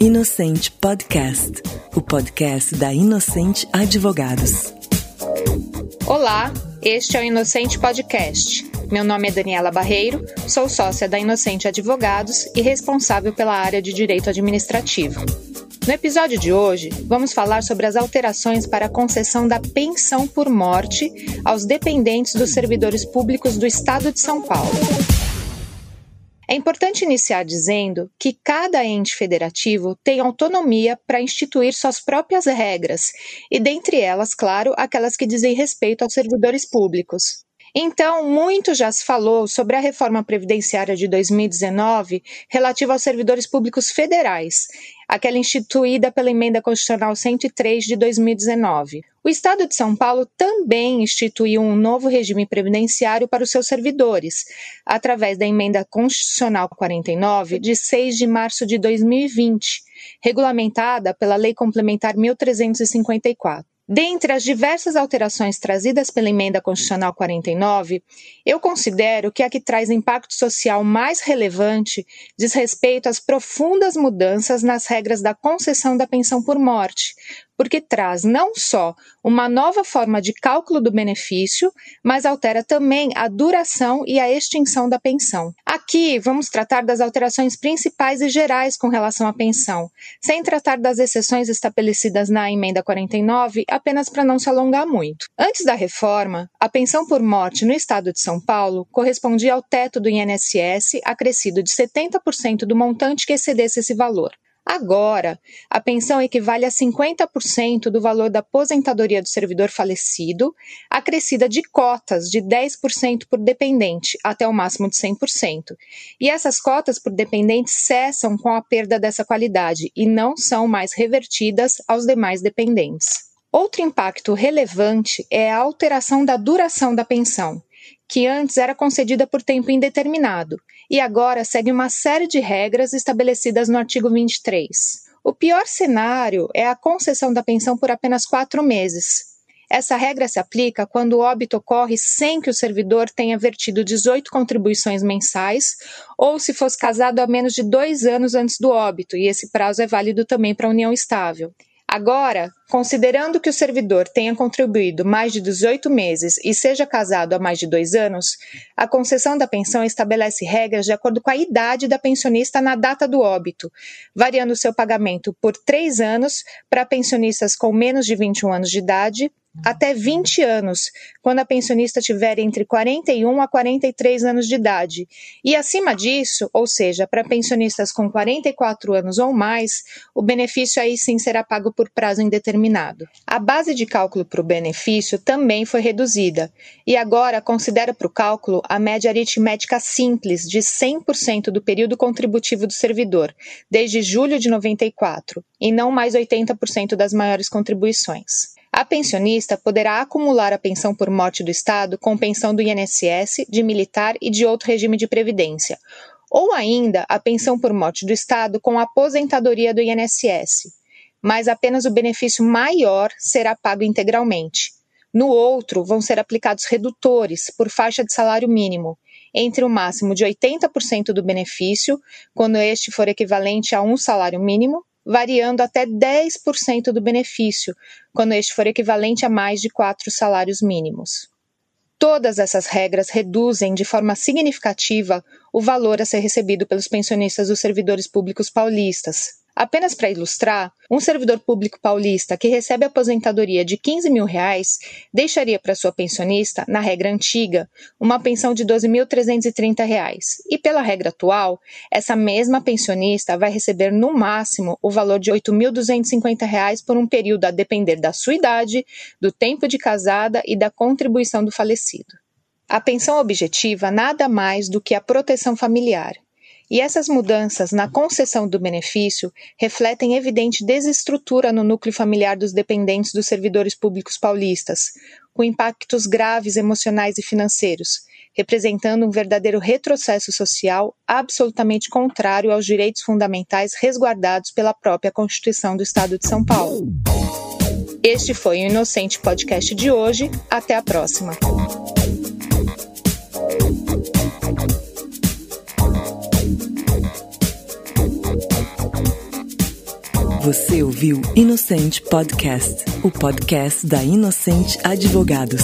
Inocente Podcast, o podcast da Inocente Advogados. Olá, este é o Inocente Podcast. Meu nome é Daniela Barreiro, sou sócia da Inocente Advogados e responsável pela área de Direito Administrativo. No episódio de hoje, vamos falar sobre as alterações para a concessão da pensão por morte aos dependentes dos servidores públicos do Estado de São Paulo. É importante iniciar dizendo que cada ente federativo tem autonomia para instituir suas próprias regras, e dentre elas, claro, aquelas que dizem respeito aos servidores públicos. Então, muito já se falou sobre a reforma previdenciária de 2019 relativa aos servidores públicos federais, aquela instituída pela Emenda Constitucional 103 de 2019. O Estado de São Paulo também instituiu um novo regime previdenciário para os seus servidores, através da Emenda Constitucional 49 de 6 de março de 2020, regulamentada pela Lei Complementar 1354. Dentre as diversas alterações trazidas pela Emenda Constitucional 49, eu considero que a que traz impacto social mais relevante diz respeito às profundas mudanças nas regras da concessão da pensão por morte, porque traz não só uma nova forma de cálculo do benefício, mas altera também a duração e a extinção da pensão. Aqui vamos tratar das alterações principais e gerais com relação à pensão, sem tratar das exceções estabelecidas na emenda 49, apenas para não se alongar muito. Antes da reforma, a pensão por morte no estado de São Paulo correspondia ao teto do INSS acrescido de 70% do montante que excedesse esse valor. Agora, a pensão equivale a 50% do valor da aposentadoria do servidor falecido, acrescida de cotas de 10% por dependente, até o máximo de 100%. E essas cotas por dependente cessam com a perda dessa qualidade e não são mais revertidas aos demais dependentes. Outro impacto relevante é a alteração da duração da pensão que antes era concedida por tempo indeterminado e agora segue uma série de regras estabelecidas no artigo 23. O pior cenário é a concessão da pensão por apenas quatro meses. Essa regra se aplica quando o óbito ocorre sem que o servidor tenha vertido 18 contribuições mensais ou se fosse casado há menos de dois anos antes do óbito, e esse prazo é válido também para a união estável. Agora, considerando que o servidor tenha contribuído mais de 18 meses e seja casado há mais de dois anos, a concessão da pensão estabelece regras de acordo com a idade da pensionista na data do óbito, variando seu pagamento por três anos para pensionistas com menos de 21 anos de idade até 20 anos, quando a pensionista tiver entre 41 a 43 anos de idade. E acima disso, ou seja, para pensionistas com 44 anos ou mais, o benefício aí sim será pago por prazo indeterminado. A base de cálculo para o benefício também foi reduzida e agora considera para o cálculo a média aritmética simples de 100% do período contributivo do servidor, desde julho de 94, e não mais 80% das maiores contribuições. A pensionista poderá acumular a pensão por morte do Estado com pensão do INSS, de militar e de outro regime de previdência, ou ainda a pensão por morte do Estado com aposentadoria do INSS, mas apenas o benefício maior será pago integralmente. No outro, vão ser aplicados redutores por faixa de salário mínimo, entre o máximo de 80% do benefício, quando este for equivalente a um salário mínimo, variando até 10% do benefício, quando este for equivalente a mais de quatro salários mínimos. Todas essas regras reduzem de forma significativa o valor a ser recebido pelos pensionistas dos servidores públicos paulistas, Apenas para ilustrar, um servidor público paulista que recebe aposentadoria de 15 mil reais deixaria para sua pensionista, na regra antiga, uma pensão de 12.330 reais. E pela regra atual, essa mesma pensionista vai receber no máximo o valor de 8.250 reais por um período a depender da sua idade, do tempo de casada e da contribuição do falecido. A pensão objetiva nada mais do que a proteção familiar e essas mudanças na concessão do benefício refletem evidente desestrutura no núcleo familiar dos dependentes dos servidores públicos paulistas, com impactos graves emocionais e financeiros, representando um verdadeiro retrocesso social absolutamente contrário aos direitos fundamentais resguardados pela própria Constituição do Estado de São Paulo. Este foi o Inocente Podcast de hoje. Até a próxima. Você ouviu Inocente Podcast, o podcast da Inocente Advogados.